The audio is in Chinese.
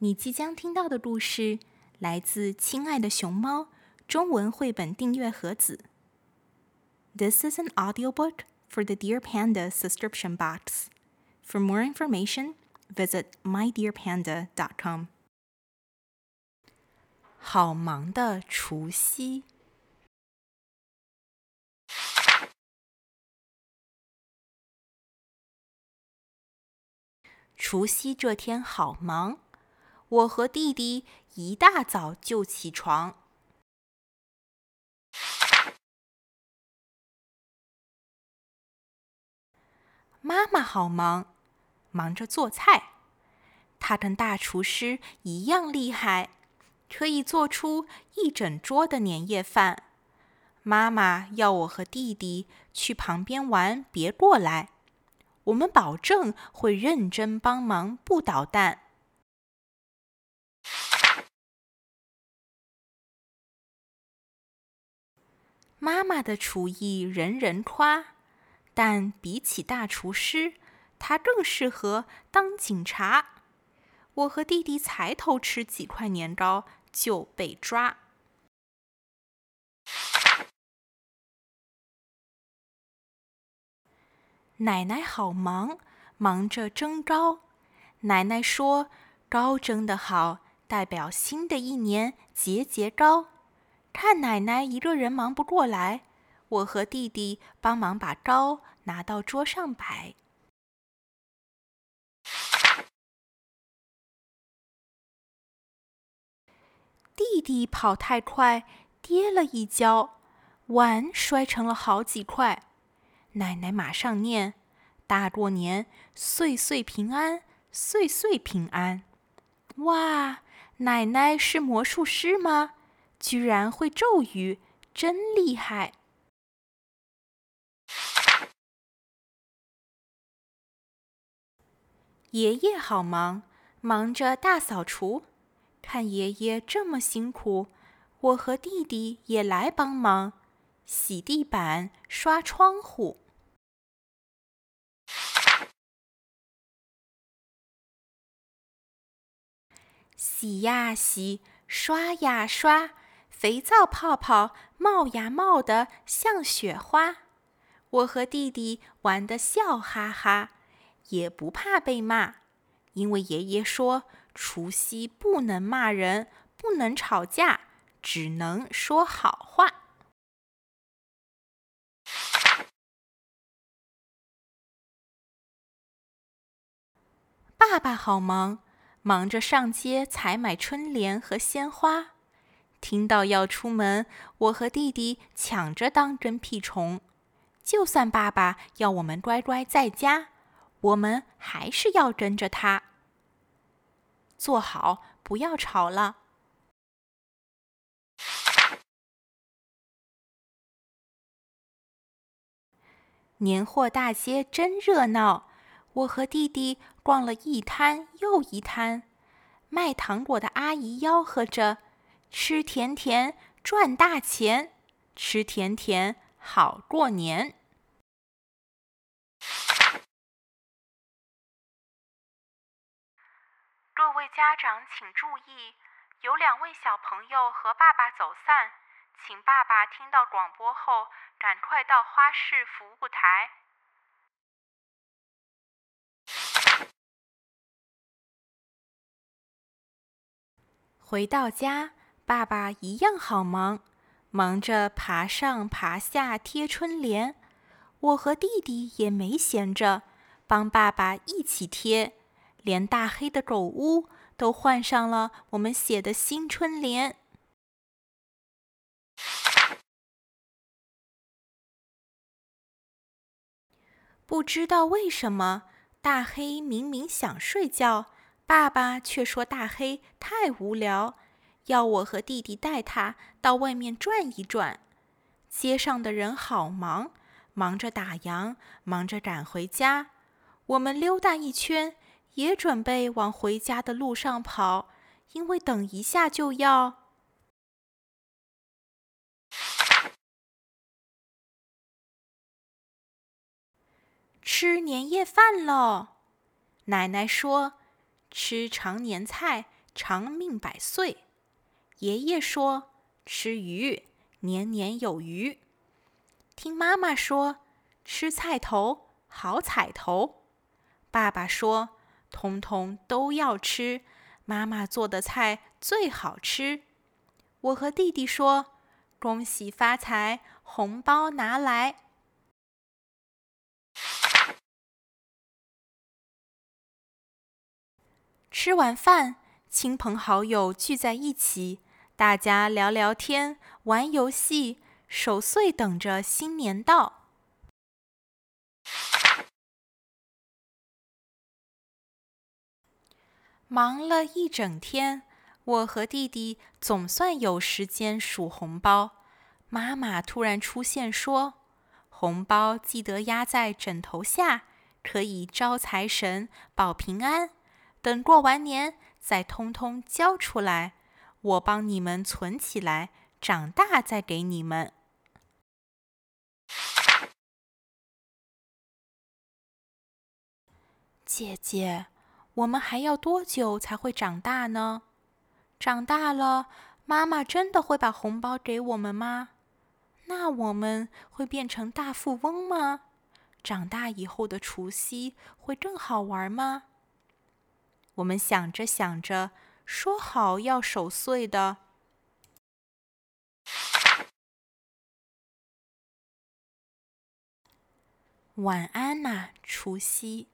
你即将听到的故事来自《亲爱的熊猫》中文绘本订阅盒子。This is an audiobook for the Dear Panda subscription box. For more information, visit mydearpanda.com. 好忙的除夕。除夕这天好忙，我和弟弟一大早就起床。妈妈好忙，忙着做菜。她跟大厨师一样厉害，可以做出一整桌的年夜饭。妈妈要我和弟弟去旁边玩，别过来。我们保证会认真帮忙，不捣蛋。妈妈的厨艺人人夸，但比起大厨师，她更适合当警察。我和弟弟才偷吃几块年糕就被抓。奶奶好忙，忙着蒸糕。奶奶说：“糕蒸得好，代表新的一年节节高。”看奶奶一个人忙不过来，我和弟弟帮忙把糕拿到桌上摆。弟弟跑太快，跌了一跤，碗摔成了好几块。奶奶马上念：“大过年，岁岁平安，岁岁平安。”哇，奶奶是魔术师吗？居然会咒语，真厉害！爷爷好忙，忙着大扫除。看爷爷这么辛苦，我和弟弟也来帮忙，洗地板、刷窗户。洗呀洗，刷呀刷，肥皂泡泡冒呀冒的像雪花。我和弟弟玩的笑哈哈，也不怕被骂，因为爷爷说除夕不能骂人，不能吵架，只能说好话。爸爸好忙。忙着上街采买春联和鲜花，听到要出门，我和弟弟抢着当跟屁虫。就算爸爸要我们乖乖在家，我们还是要跟着他。坐好，不要吵了。年货大街真热闹。我和弟弟逛了一摊又一摊，卖糖果的阿姨吆喝着：“吃甜甜赚大钱，吃甜甜好过年。”各位家长请注意，有两位小朋友和爸爸走散，请爸爸听到广播后赶快到花市服务台。回到家，爸爸一样好忙，忙着爬上爬下贴春联。我和弟弟也没闲着，帮爸爸一起贴，连大黑的狗屋都换上了我们写的新春联。不知道为什么，大黑明明想睡觉。爸爸却说：“大黑太无聊，要我和弟弟带他到外面转一转。街上的人好忙，忙着打烊，忙着赶回家。我们溜达一圈，也准备往回家的路上跑，因为等一下就要吃年夜饭喽。”奶奶说。吃常年菜，长命百岁。爷爷说：“吃鱼，年年有余。”听妈妈说：“吃菜头，好彩头。”爸爸说：“通通都要吃，妈妈做的菜最好吃。”我和弟弟说：“恭喜发财，红包拿来。”吃完饭，亲朋好友聚在一起，大家聊聊天，玩游戏，守岁等着新年到。忙了一整天，我和弟弟总算有时间数红包。妈妈突然出现说：“红包记得压在枕头下，可以招财神、保平安。等过完年再通通交出来，我帮你们存起来，长大再给你们。”姐姐。我们还要多久才会长大呢？长大了，妈妈真的会把红包给我们吗？那我们会变成大富翁吗？长大以后的除夕会更好玩吗？我们想着想着，说好要守岁的。晚安呐，除夕。